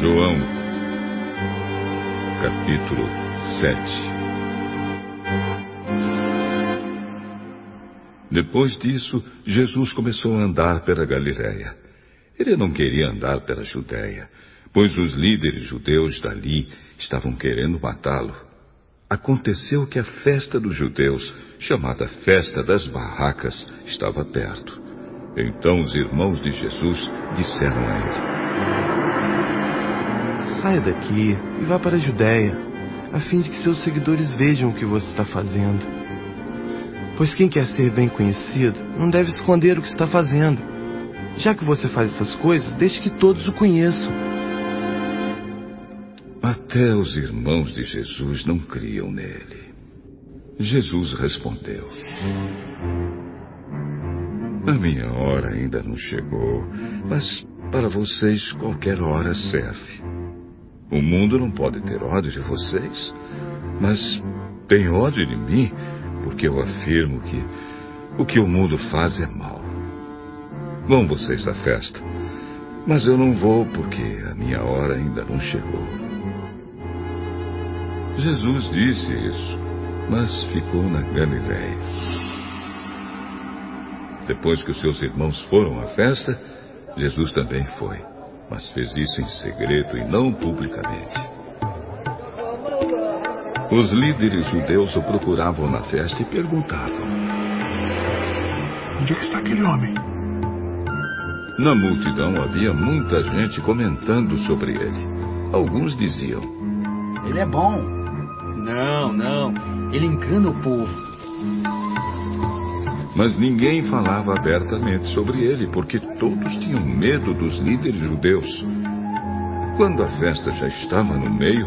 João, capítulo 7 Depois disso, Jesus começou a andar pela Galiléia. Ele não queria andar pela Judéia, pois os líderes judeus dali estavam querendo matá-lo. Aconteceu que a festa dos judeus, chamada Festa das Barracas, estava perto. Então os irmãos de Jesus disseram a ele: Saia daqui e vá para a Judéia, a fim de que seus seguidores vejam o que você está fazendo. Pois quem quer ser bem conhecido não deve esconder o que está fazendo. Já que você faz essas coisas, deixe que todos o conheçam. Até os irmãos de Jesus não criam nele. Jesus respondeu: A minha hora ainda não chegou, mas para vocês qualquer hora serve. O mundo não pode ter ódio de vocês, mas tem ódio de mim porque eu afirmo que o que o mundo faz é mal. Vão vocês à festa, mas eu não vou porque a minha hora ainda não chegou. Jesus disse isso, mas ficou na Galiléia. Depois que os seus irmãos foram à festa, Jesus também foi, mas fez isso em segredo e não publicamente. Os líderes judeus o procuravam na festa e perguntavam: Onde é está aquele homem? Na multidão havia muita gente comentando sobre ele. Alguns diziam: Ele é bom. Não, não. Ele engana o povo. Mas ninguém falava abertamente sobre ele, porque todos tinham medo dos líderes judeus. Quando a festa já estava no meio,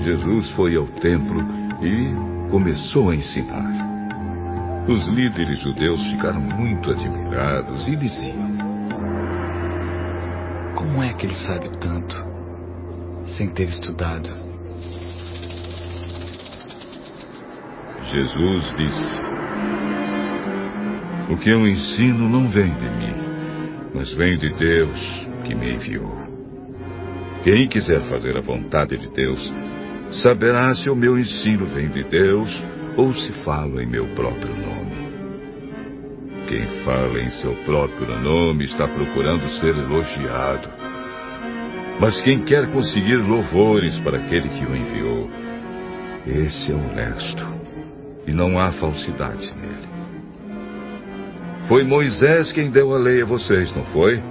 Jesus foi ao templo e começou a ensinar. Os líderes judeus ficaram muito admirados e diziam: Como é que ele sabe tanto sem ter estudado? Jesus disse: O que eu ensino não vem de mim, mas vem de Deus que me enviou. Quem quiser fazer a vontade de Deus, saberá se o meu ensino vem de Deus ou se falo em meu próprio nome. Quem fala em seu próprio nome está procurando ser elogiado. Mas quem quer conseguir louvores para aquele que o enviou, esse é honesto e não há falsidade nele. Foi Moisés quem deu a lei a vocês, não foi?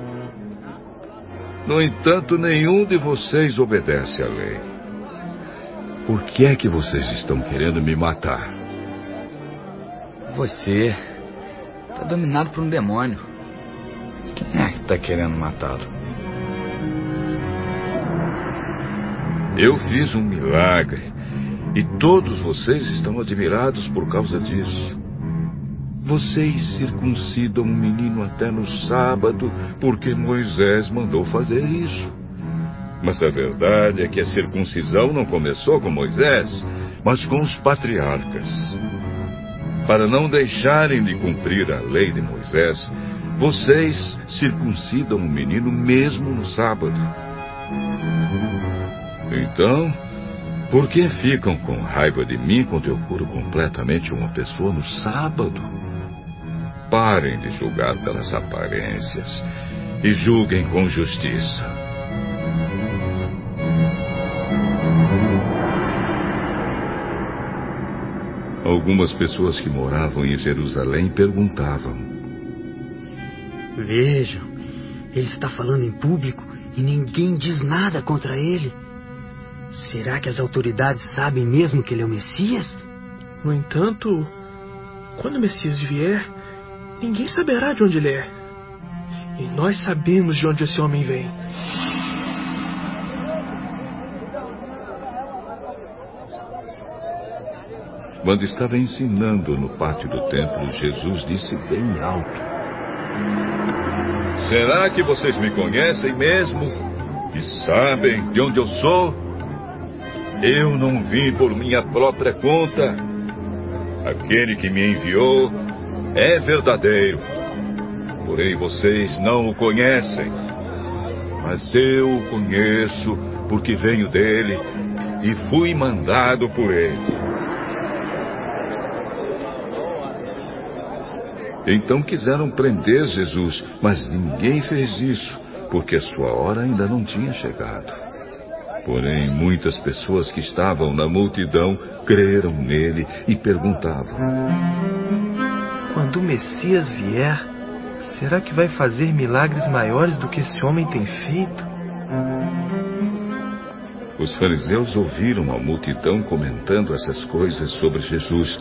No entanto, nenhum de vocês obedece à lei. Por que é que vocês estão querendo me matar? Você está dominado por um demônio. Quem é que está querendo matá-lo? Eu fiz um milagre e todos vocês estão admirados por causa disso. Vocês circuncidam um menino até no sábado porque Moisés mandou fazer isso. Mas a verdade é que a circuncisão não começou com Moisés, mas com os patriarcas. Para não deixarem de cumprir a lei de Moisés, vocês circuncidam o menino mesmo no sábado. Então, por que ficam com raiva de mim quando eu curo completamente uma pessoa no sábado? Parem de julgar pelas aparências e julguem com justiça. Algumas pessoas que moravam em Jerusalém perguntavam: Vejam, ele está falando em público e ninguém diz nada contra ele. Será que as autoridades sabem mesmo que ele é o Messias? No entanto, quando o Messias vier, ninguém saberá de onde ele é. E nós sabemos de onde esse homem vem. Quando estava ensinando no pátio do templo, Jesus disse bem alto: Será que vocês me conhecem mesmo? E sabem de onde eu sou? Eu não vim por minha própria conta. Aquele que me enviou é verdadeiro. Porém, vocês não o conhecem. Mas eu o conheço porque venho dele e fui mandado por ele. Então quiseram prender Jesus, mas ninguém fez isso, porque a sua hora ainda não tinha chegado. Porém, muitas pessoas que estavam na multidão creram nele e perguntavam: Quando o Messias vier, será que vai fazer milagres maiores do que esse homem tem feito? Os fariseus ouviram a multidão comentando essas coisas sobre Jesus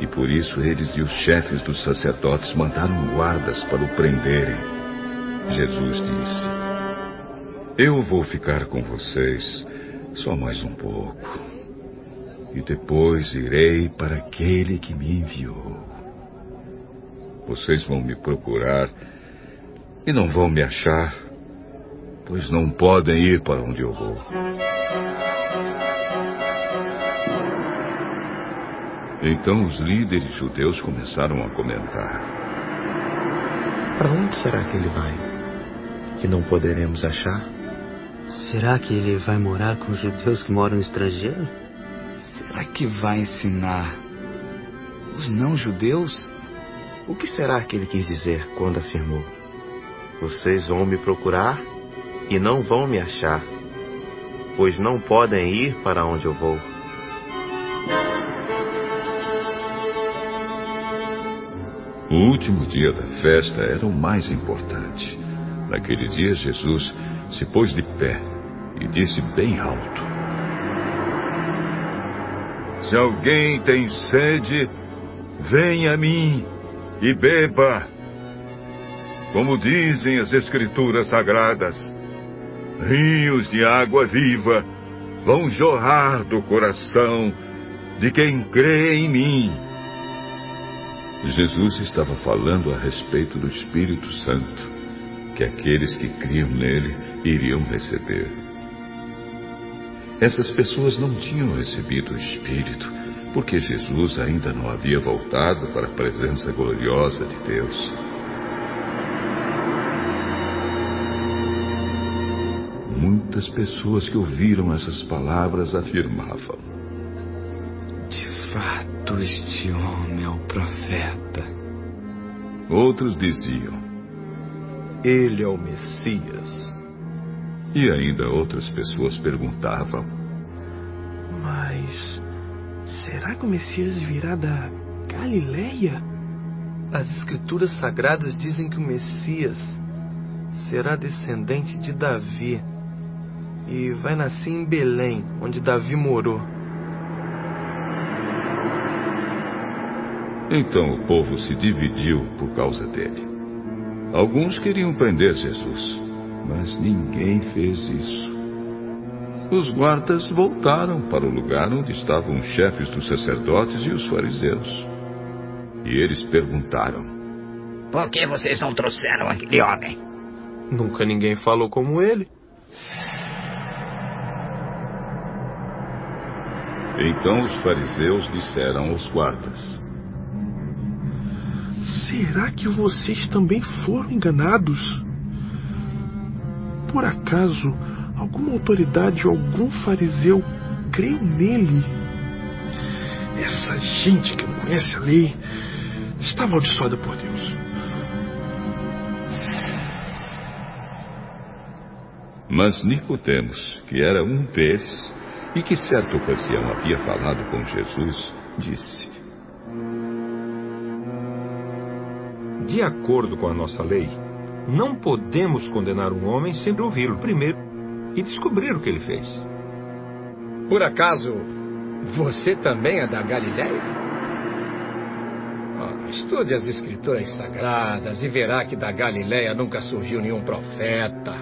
e por isso eles e os chefes dos sacerdotes mandaram guardas para o prenderem. Jesus disse: Eu vou ficar com vocês só mais um pouco. E depois irei para aquele que me enviou. Vocês vão me procurar e não vão me achar, pois não podem ir para onde eu vou. Então os líderes judeus começaram a comentar: Para onde será que ele vai? Que não poderemos achar? Será que ele vai morar com os judeus que moram no estrangeiro? Será que vai ensinar os não-judeus? O que será que ele quis dizer quando afirmou: Vocês vão me procurar e não vão me achar, pois não podem ir para onde eu vou? O último dia da festa era o mais importante. Naquele dia, Jesus se pôs de pé e disse bem alto: Se alguém tem sede, venha a mim e beba. Como dizem as Escrituras Sagradas, rios de água viva vão jorrar do coração de quem crê em mim. Jesus estava falando a respeito do Espírito Santo, que aqueles que criam nele iriam receber. Essas pessoas não tinham recebido o Espírito, porque Jesus ainda não havia voltado para a presença gloriosa de Deus. Muitas pessoas que ouviram essas palavras afirmavam: De fato, este homem é o profeta. Outros diziam: Ele é o Messias. E ainda outras pessoas perguntavam: Mas será que o Messias virá da Galileia? As Escrituras Sagradas dizem que o Messias será descendente de Davi e vai nascer em Belém, onde Davi morou. Então o povo se dividiu por causa dele. Alguns queriam prender Jesus, mas ninguém fez isso. Os guardas voltaram para o lugar onde estavam os chefes dos sacerdotes e os fariseus. E eles perguntaram: Por que vocês não trouxeram aquele homem? Nunca ninguém falou como ele. Então os fariseus disseram aos guardas: Será que vocês também foram enganados? Por acaso alguma autoridade ou algum fariseu creu nele? Essa gente que não conhece a lei está amaldiçoada por Deus. Mas Nicodemos, que era um deles e que certa ocasião havia falado com Jesus, disse: De acordo com a nossa lei, não podemos condenar um homem sem ouvi-lo primeiro e descobrir o que ele fez. Por acaso, você também é da Galiléia? Ah, estude as escrituras sagradas e verá que da Galiléia nunca surgiu nenhum profeta.